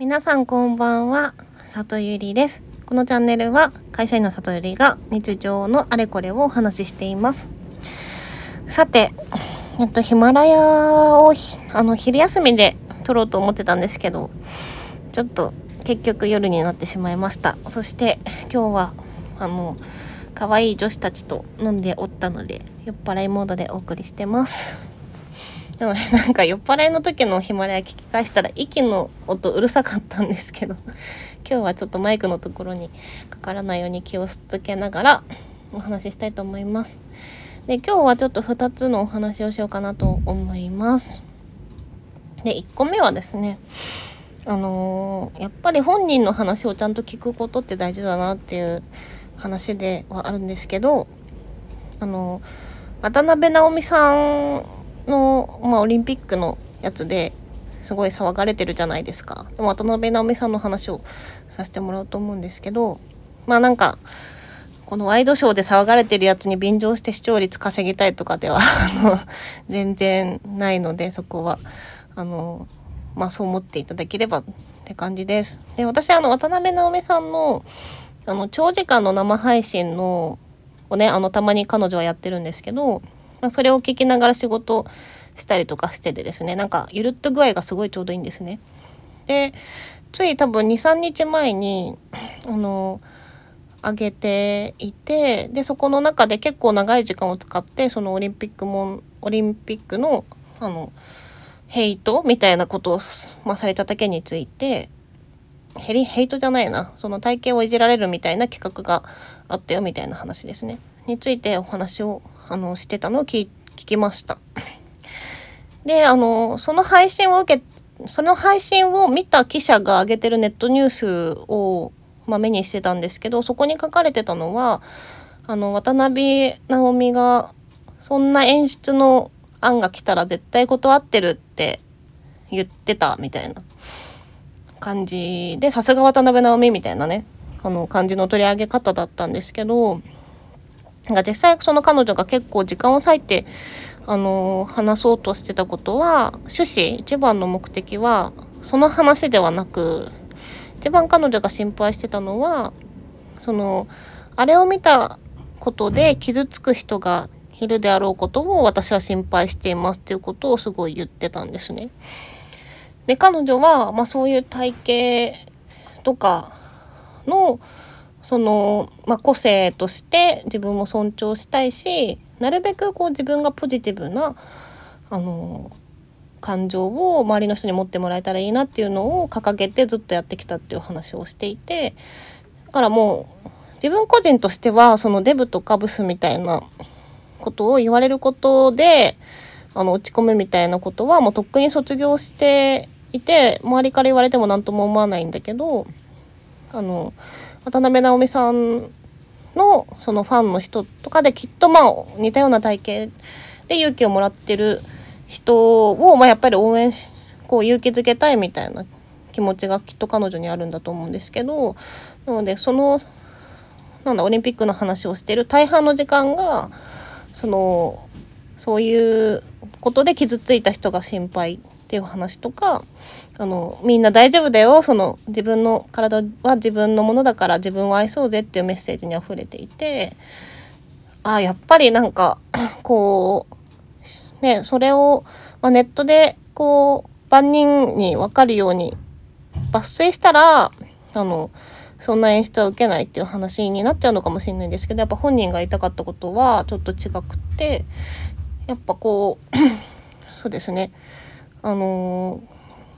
皆さんこんばんは、里ゆりです。このチャンネルは会社員の里ゆりが日常のあれこれをお話ししています。さて、えっと、ヒマラヤをあの昼休みで撮ろうと思ってたんですけど、ちょっと結局夜になってしまいました。そして今日は、あの、可愛い女子たちと飲んでおったので、酔っ払いモードでお送りしてます。でもね、なんか酔っ払いの時のヒマラヤ聞き返したら息の音うるさかったんですけど今日はちょっとマイクのところにかからないように気をつけながら お話ししたいと思います。で今日はちょっと2つのお話をしようかなと思います。で1個目はですねあのーやっぱり本人の話をちゃんと聞くことって大事だなっていう話ではあるんですけどあの渡辺直美さんの、まあ、オリンピックのやつですごい騒がれてるじゃないですか。でも渡辺直美さんの話をさせてもらおうと思うんですけどまあなんかこのワイドショーで騒がれてるやつに便乗して視聴率稼ぎたいとかでは 全然ないのでそこはあのまあそう思っていただければって感じです。で私あの渡辺直美さんのあの長時間の生配信のをねあのたまに彼女はやってるんですけど、まあ、それを聞きながら仕事したりとかしててですね。なんかゆるっと具合がすごいちょうどいいんですね。でつい多分23日前にあの上げていてでそこの中で結構長い時間を使ってそのオリンピックもオリンピックのあのヘイトみたいなことを、まあ、されただけについてヘリヘイトじゃないな。その体型をいじられるみたいな企画があったよみたいな話ですね。についてお話をあのしてたのを聞きました。であのその配信を受けその配信を見た記者が上げてるネットニュースを、まあ、目にしてたんですけどそこに書かれてたのはあの渡辺直美がそんな演出の案が来たら絶対断ってるって言ってたみたいな感じでさすが渡辺直美みたいなねあの感じの取り上げ方だったんですけどなんか実際その彼女が結構時間を割いてあの話そうとしてたことは趣旨一番の目的はその話ではなく一番彼女が心配してたのはそのあれを見たことで傷つく人がいるであろうことを私は心配していますっていうことをすごい言ってたんですね。で彼女は、まあ、そういう体型とかのその、まあ、個性として自分も尊重したいしなるべくこう自分がポジティブなあの感情を周りの人に持ってもらえたらいいなっていうのを掲げてずっとやってきたっていう話をしていてだからもう自分個人としてはそのデブとかブスみたいなことを言われることであの落ち込むみたいなことはもうとっくに卒業していて周りから言われても何とも思わないんだけどあの渡辺直美さんのそのファンの人とかできっとまあ似たような体型で勇気をもらってる人を、まあ、やっぱり応援しこう勇気づけたいみたいな気持ちがきっと彼女にあるんだと思うんですけどなのでそのなんだオリンピックの話をしてる大半の時間がそのそういうことで傷ついた人が心配っていう話とかあのみんな大丈夫だよその自分の体は自分のものだから自分を愛そうぜっていうメッセージにあふれていてあやっぱりなんか こうねそれを、まあ、ネットでこう万人に分かるように抜粋したらあのそんな演出は受けないっていう話になっちゃうのかもしれないんですけどやっぱ本人が言いたかったことはちょっと違くってやっぱこう そうですね。あの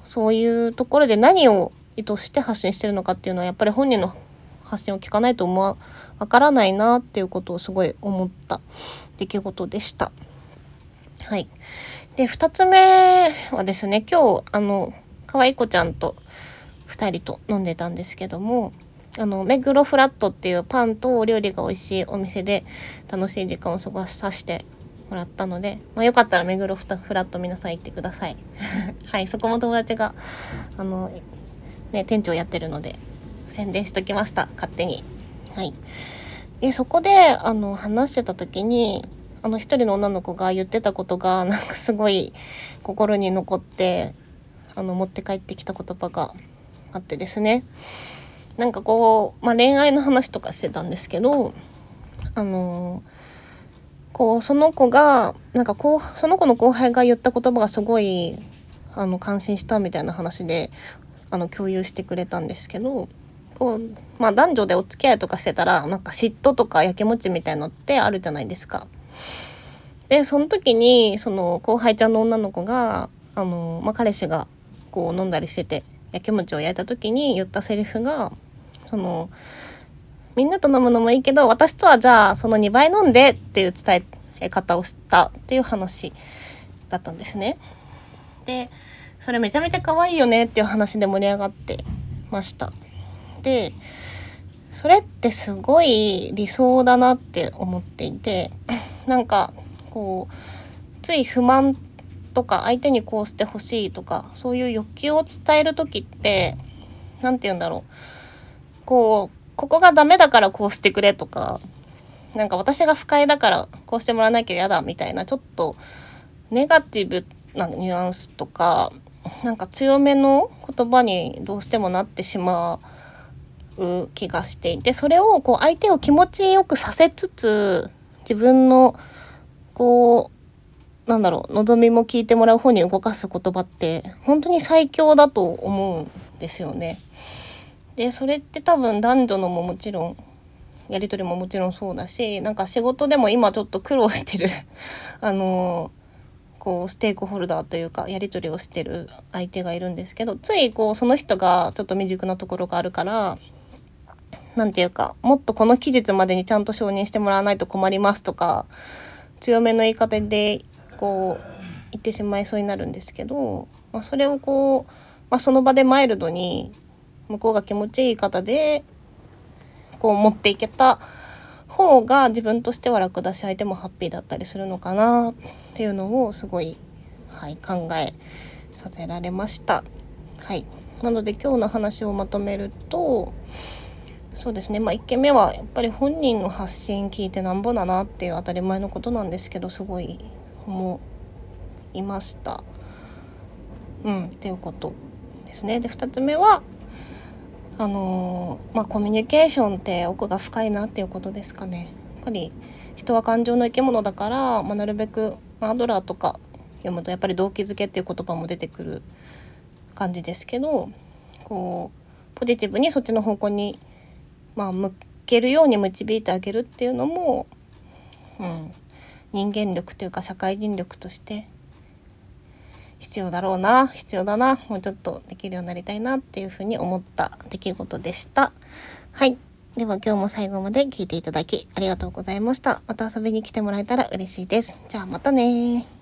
そういうところで何を意図して発信してるのかっていうのはやっぱり本人の発信を聞かないと思わわからないなっていうことをすごい思った出来事でした。はい。で、2つ目はですね、今日、あの、可愛い子ちゃんと2人と飲んでたんですけども、あの、目黒フラットっていうパンとお料理が美味しいお店で楽しい時間を過ごさせてもらったので、まあ、よかったら目黒フラット皆さん行ってください。はい、そこも友達が、あの、ね、店長やってるので、宣伝しときました、勝手に。はい。で、そこで、あの、話してた時に、あの、一人の女の子が言ってたことが、なんかすごい心に残って、あの、持って帰ってきた言葉があってですねなんかこう、まあ、恋愛の話とかしてたんですけどあのこうその子がなんかこうその子の後輩が言った言葉がすごいあの感心したみたいな話であの共有してくれたんですけどこう、まあ、男女でお付き合いとかしてたらなんか嫉妬とかやきもちみたいのってあるじゃないですか。でその時にその後輩ちゃんの女の子があの、まあ、彼氏がこう飲んだりしててやきもちを焼いた時に言ったセリフがそのみんなと飲むのもいいけど私とはじゃあその2倍飲んでっていう伝え方をしたっていう話だったんですね。でそれめちゃめちゃ可愛いよねっていう話で盛り上がってました。でそれってすごい理想だなって思っていてなんかこうつい不満とか相手にこうしてほしいとかそういう欲求を伝える時って何て言うんだろうこうここがダメだからこうしてくれとかなんか私が不快だからこうしてもらわなきゃ嫌だみたいなちょっとネガティブなニュアンスとかなんか強めの言葉にどうしてもなってしまう気がしていてそれをこう相手を気持ちよくさせつつ自分のこうなんだろう望みも聞いてもらう方に動かす言葉って本当に最強だと思うんですよね。でそれって多分男女のももちろんやり取りももちろんそうだしなんか仕事でも今ちょっと苦労してる。あのこうステークホルダーというかやり取りをしてる相手がいるんですけどついこうその人がちょっと未熟なところがあるから何て言うかもっとこの期日までにちゃんと承認してもらわないと困りますとか強めの言い方でこう言ってしまいそうになるんですけど、まあ、それをこう、まあ、その場でマイルドに向こうが気持ちいい方でこう持っていけた方が自分としては楽だし相手もハッピーだったりするのかなっていうのをすごい、はい、考えさせられました。はい、なので今日の話をまとめるとそうですねまあ1件目はやっぱり本人の発信聞いてなんぼだなっていう当たり前のことなんですけどすごい思いました。うんっていうことですね。で2つ目はあのまあコミュニケーションって奥が深いなっていうことですかね。やっぱり人は感情の生き物だから、まあ、なるべく、ま、アドラーとか読むとやっぱり動機づけっていう言葉も出てくる感じですけどこうポジティブにそっちの方向にまあ、向けるように導いてあげるっていうのも、うん、人間力というか社会人力として必要だろうな必要だなもうちょっとできるようになりたいなっていうふうに思った出来事でした。はいでは今日も最後まで聞いていただきありがとうございました。また遊びに来てもらえたら嬉しいです。じゃあまたね